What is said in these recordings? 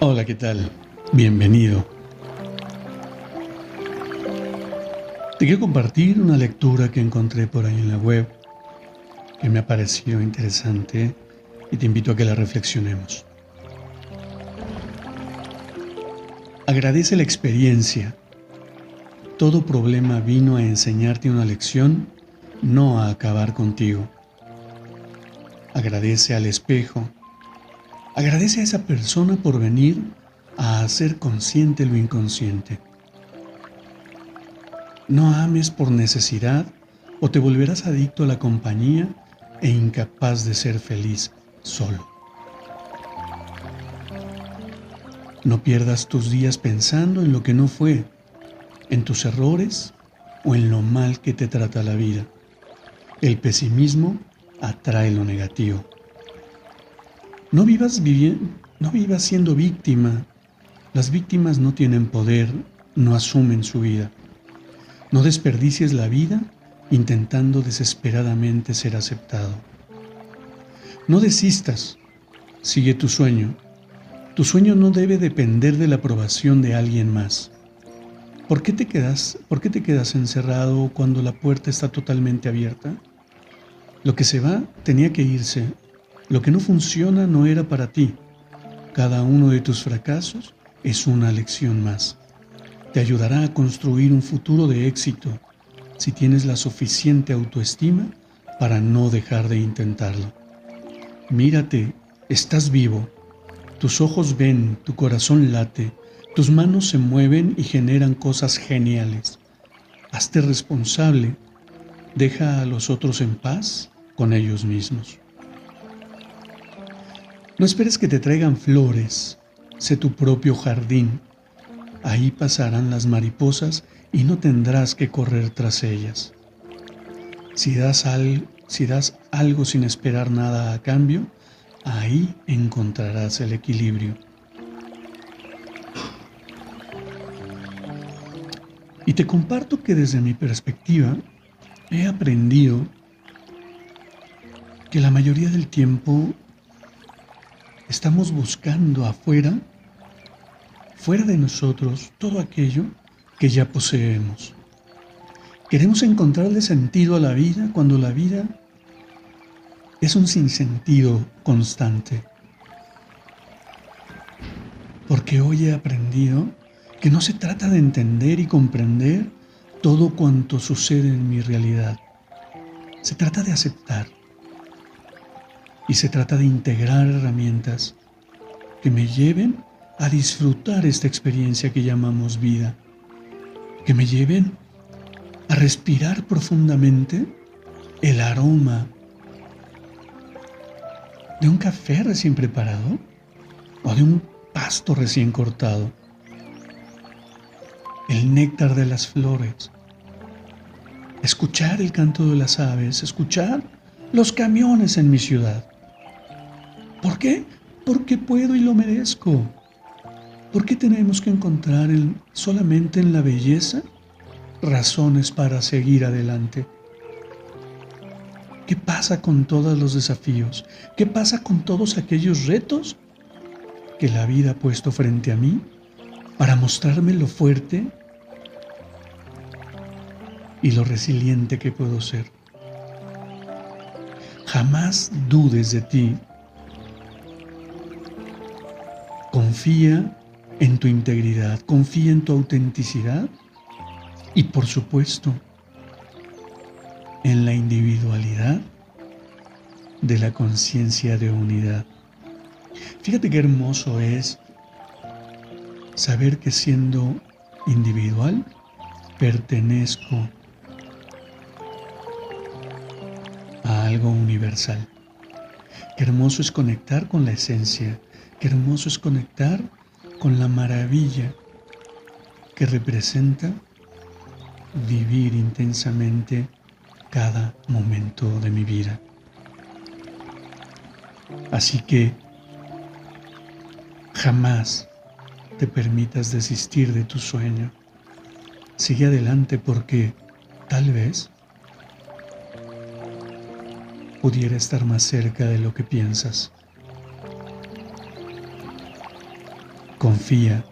Hola, ¿qué tal? Bienvenido. Te quiero compartir una lectura que encontré por ahí en la web que me ha parecido interesante y te invito a que la reflexionemos. Agradece la experiencia. Todo problema vino a enseñarte una lección, no a acabar contigo. Agradece al espejo Agradece a esa persona por venir a hacer consciente lo inconsciente. No ames por necesidad o te volverás adicto a la compañía e incapaz de ser feliz solo. No pierdas tus días pensando en lo que no fue, en tus errores o en lo mal que te trata la vida. El pesimismo atrae lo negativo. No vivas, no vivas siendo víctima. Las víctimas no tienen poder, no asumen su vida. No desperdicies la vida intentando desesperadamente ser aceptado. No desistas, sigue tu sueño. Tu sueño no debe depender de la aprobación de alguien más. ¿Por qué te quedas, por qué te quedas encerrado cuando la puerta está totalmente abierta? Lo que se va tenía que irse lo que no funciona no era para ti. Cada uno de tus fracasos es una lección más. Te ayudará a construir un futuro de éxito si tienes la suficiente autoestima para no dejar de intentarlo. Mírate, estás vivo. Tus ojos ven, tu corazón late, tus manos se mueven y generan cosas geniales. Hazte responsable. Deja a los otros en paz con ellos mismos. No esperes que te traigan flores, sé tu propio jardín. Ahí pasarán las mariposas y no tendrás que correr tras ellas. Si das, si das algo sin esperar nada a cambio, ahí encontrarás el equilibrio. Y te comparto que desde mi perspectiva he aprendido que la mayoría del tiempo estamos buscando afuera, fuera de nosotros, todo aquello que ya poseemos. Queremos encontrarle sentido a la vida cuando la vida es un sinsentido constante. Porque hoy he aprendido que no se trata de entender y comprender todo cuanto sucede en mi realidad. Se trata de aceptar y se trata de integrar herramientas que me lleven a disfrutar esta experiencia que llamamos vida, que me lleven a respirar profundamente el aroma de un café recién preparado o de un pasto recién cortado, el néctar de las flores, escuchar el canto de las aves, escuchar los camiones en mi ciudad. ¿Por qué? Porque puedo y lo merezco. ¿Por qué tenemos que encontrar solamente en la belleza razones para seguir adelante? ¿Qué pasa con todos los desafíos? ¿Qué pasa con todos aquellos retos que la vida ha puesto frente a mí para mostrarme lo fuerte y lo resiliente que puedo ser? Jamás dudes de ti Confía en tu integridad, confía en tu autenticidad y por supuesto en la individualidad de la conciencia de unidad. Fíjate qué hermoso es saber que siendo individual pertenezco a algo universal. Qué hermoso es conectar con la esencia, qué hermoso es conectar con la maravilla que representa vivir intensamente cada momento de mi vida. Así que jamás te permitas desistir de tu sueño. Sigue adelante porque tal vez pudiera estar más cerca de lo que piensas. Confía.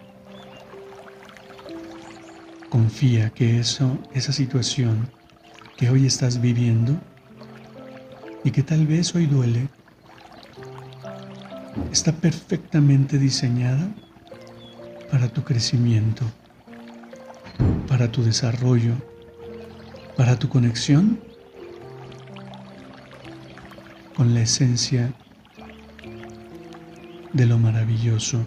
Confía que eso, esa situación que hoy estás viviendo y que tal vez hoy duele, está perfectamente diseñada para tu crecimiento, para tu desarrollo, para tu conexión con la esencia de lo maravilloso